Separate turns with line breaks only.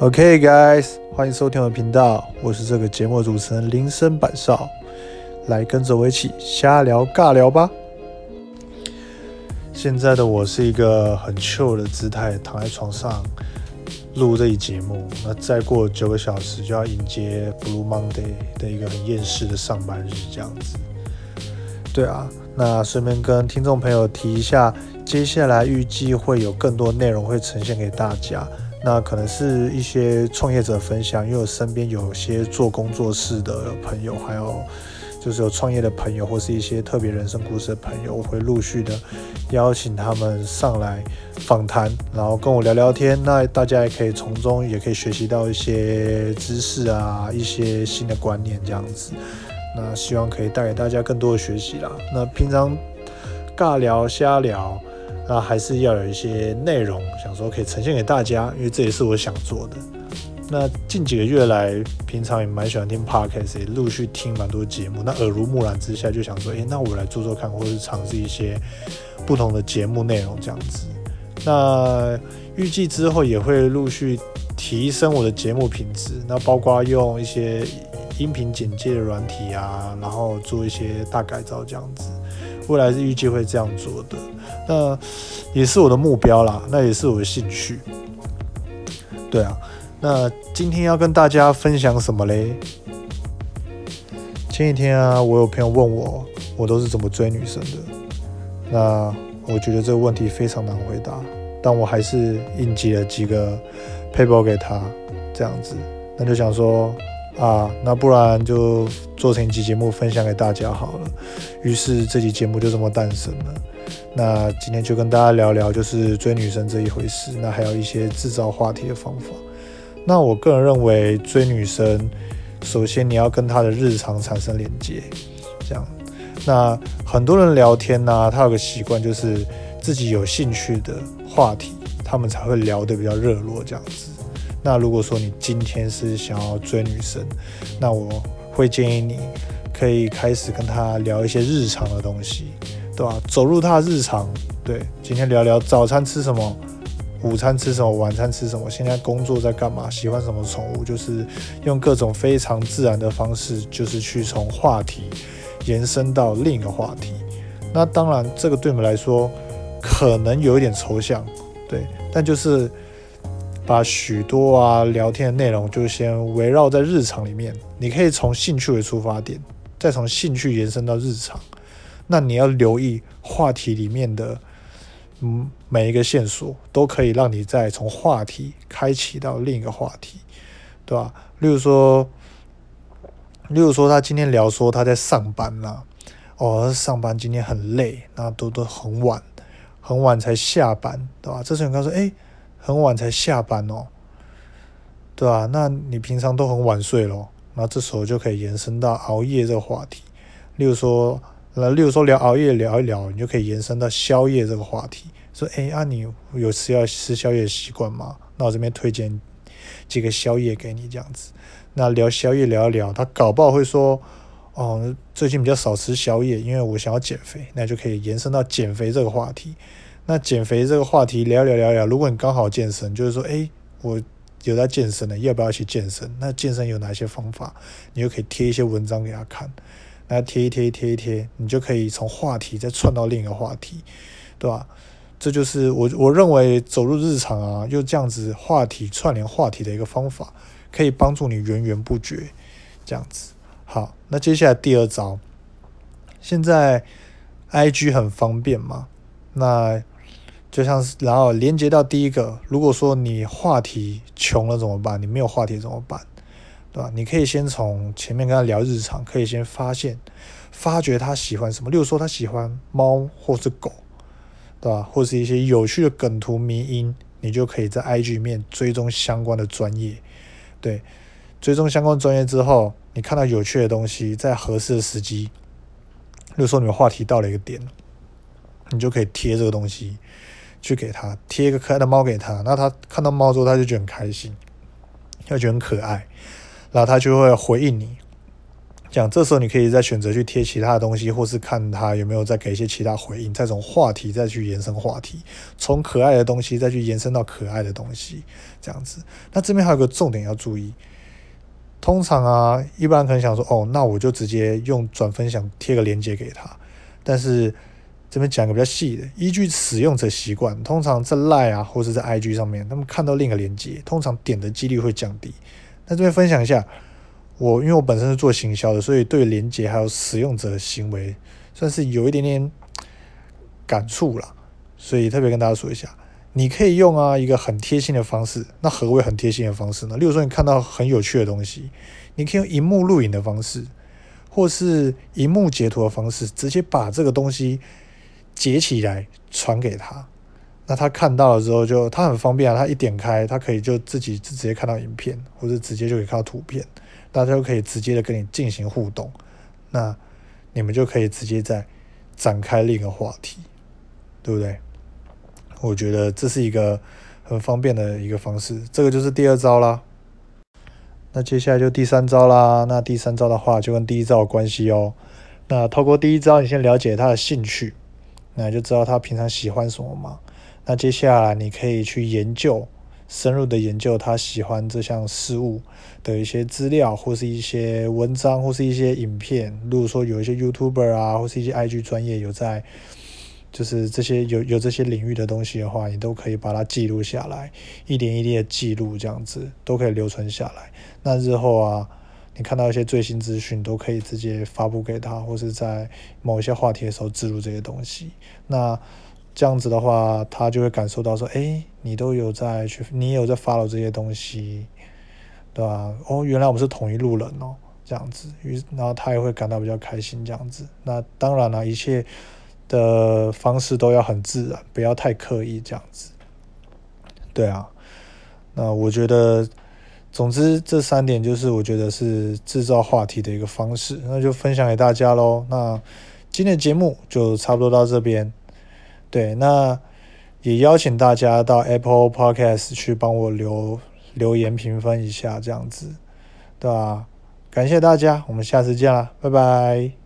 OK guys，欢迎收听我的频道，我是这个节目主持人林森板少，来跟着我一起瞎聊尬聊吧。现在的我是一个很 chill 的姿态，躺在床上录这一节目。那再过九个小时就要迎接 Blue Monday 的一个很厌世的上班日，这样子。对啊，那顺便跟听众朋友提一下，接下来预计会有更多内容会呈现给大家。那可能是一些创业者分享，因为我身边有些做工作室的朋友，还有就是有创业的朋友，或是一些特别人生故事的朋友，我会陆续的邀请他们上来访谈，然后跟我聊聊天。那大家也可以从中也可以学习到一些知识啊，一些新的观念这样子。那希望可以带给大家更多的学习啦。那平常尬聊瞎聊。那还是要有一些内容，想说可以呈现给大家，因为这也是我想做的。那近几个月来，平常也蛮喜欢听 podcast，也陆续听蛮多节目。那耳濡目染之下，就想说，诶，那我来做做看，或者是尝试一些不同的节目内容这样子。那预计之后也会陆续提升我的节目品质，那包括用一些音频简介的软体啊，然后做一些大改造这样子。未来是预计会这样做的。那也是我的目标啦，那也是我的兴趣。对啊，那今天要跟大家分享什么嘞？前几天啊，我有朋友问我，我都是怎么追女生的？那我觉得这个问题非常难回答，但我还是应急了几个 paper 给他，这样子，那就想说。啊，那不然就做成一期节目分享给大家好了。于是这期节目就这么诞生了。那今天就跟大家聊聊，就是追女生这一回事。那还有一些制造话题的方法。那我个人认为，追女生，首先你要跟她的日常产生连接，这样。那很多人聊天呢，他有个习惯，就是自己有兴趣的话题，他们才会聊得比较热络，这样子。那如果说你今天是想要追女生，那我会建议你可以开始跟她聊一些日常的东西，对吧？走入她的日常，对，今天聊聊早餐吃什么，午餐吃什么，晚餐吃什么，现在工作在干嘛，喜欢什么宠物，就是用各种非常自然的方式，就是去从话题延伸到另一个话题。那当然，这个对我们来说可能有一点抽象，对，但就是。把许多啊聊天的内容就先围绕在日常里面，你可以从兴趣为出发点，再从兴趣延伸到日常。那你要留意话题里面的嗯每一个线索，都可以让你再从话题开启到另一个话题，对吧？例如说，例如说他今天聊说他在上班啦，哦，上班今天很累，那都都很晚，很晚才下班，对吧？这时候你刚说，哎。很晚才下班哦，对吧？那你平常都很晚睡咯，那这时候就可以延伸到熬夜这个话题。例如说，那，例如说聊熬夜聊一聊，你就可以延伸到宵夜这个话题。说，哎，啊，你有吃要吃宵夜习惯吗？那我这边推荐几个宵夜给你，这样子。那聊宵夜聊一聊，他搞不好会说，哦，最近比较少吃宵夜，因为我想要减肥，那就可以延伸到减肥这个话题。那减肥这个话题聊聊聊聊，如果你刚好健身，就是说，哎，我有在健身了，要不要去健身？那健身有哪些方法？你就可以贴一些文章给他看，那贴一贴贴一贴，你就可以从话题再串到另一个话题，对吧？这就是我我认为走入日常啊，又这样子话题串联话题的一个方法，可以帮助你源源不绝，这样子。好，那接下来第二招，现在 I G 很方便嘛，那。就像是，然后连接到第一个，如果说你话题穷了怎么办？你没有话题怎么办？对吧？你可以先从前面跟他聊日常，可以先发现、发掘他喜欢什么。例如说他喜欢猫或是狗，对吧？或是一些有趣的梗图、迷音，你就可以在 IG 面追踪相关的专业。对，追踪相关专业之后，你看到有趣的东西，在合适的时机，例如说你们话题到了一个点，你就可以贴这个东西。去给他贴一个可爱的猫给他，那他看到猫之后，他就觉得很开心，他觉得很可爱，然后他就会回应你，讲，这时候你可以再选择去贴其他的东西，或是看他有没有再给一些其他回应，再从话题再去延伸话题，从可爱的东西再去延伸到可爱的东西，这样子。那这边还有个重点要注意，通常啊，一般人可能想说，哦，那我就直接用转分享贴个链接给他，但是这边讲个比较细的，依据使用者习惯，通常在 Line 啊，或者在 IG 上面，他们看到另一个链接，通常点的几率会降低。那这边分享一下。我因为我本身是做行销的，所以对连接还有使用者的行为算是有一点点感触了，所以特别跟大家说一下，你可以用啊一个很贴心的方式。那何为很贴心的方式呢？例如说你看到很有趣的东西，你可以用荧幕录影的方式，或是荧幕截图的方式，直接把这个东西截起来传给他。那他看到了之后，就他很方便啊，他一点开，他可以就自己直接看到影片，或者直接就可以看到图片。大家都可以直接的跟你进行互动，那你们就可以直接再展开另一个话题，对不对？我觉得这是一个很方便的一个方式，这个就是第二招啦。那接下来就第三招啦。那第三招的话就跟第一招有关系哦。那透过第一招，你先了解他的兴趣，那就知道他平常喜欢什么嘛。那接下来你可以去研究。深入的研究他喜欢这项事物的一些资料，或是一些文章，或是一些影片。如果说有一些 YouTuber 啊，或是一些 IG 专业有在，就是这些有有这些领域的东西的话，你都可以把它记录下来，一点一滴的记录，这样子都可以留存下来。那日后啊，你看到一些最新资讯，都可以直接发布给他，或是在某一些话题的时候植入这些东西。那这样子的话，他就会感受到说，哎，你都有在去，你也有在 follow 这些东西，对吧？哦，原来我们是同一路人哦，这样子，于然后他也会感到比较开心，这样子。那当然了，一切的方式都要很自然，不要太刻意，这样子。对啊，那我觉得，总之这三点就是我觉得是制造话题的一个方式，那就分享给大家喽。那今天的节目就差不多到这边。对，那也邀请大家到 Apple Podcast 去帮我留留言评分一下，这样子，对吧？感谢大家，我们下次见啦，拜拜。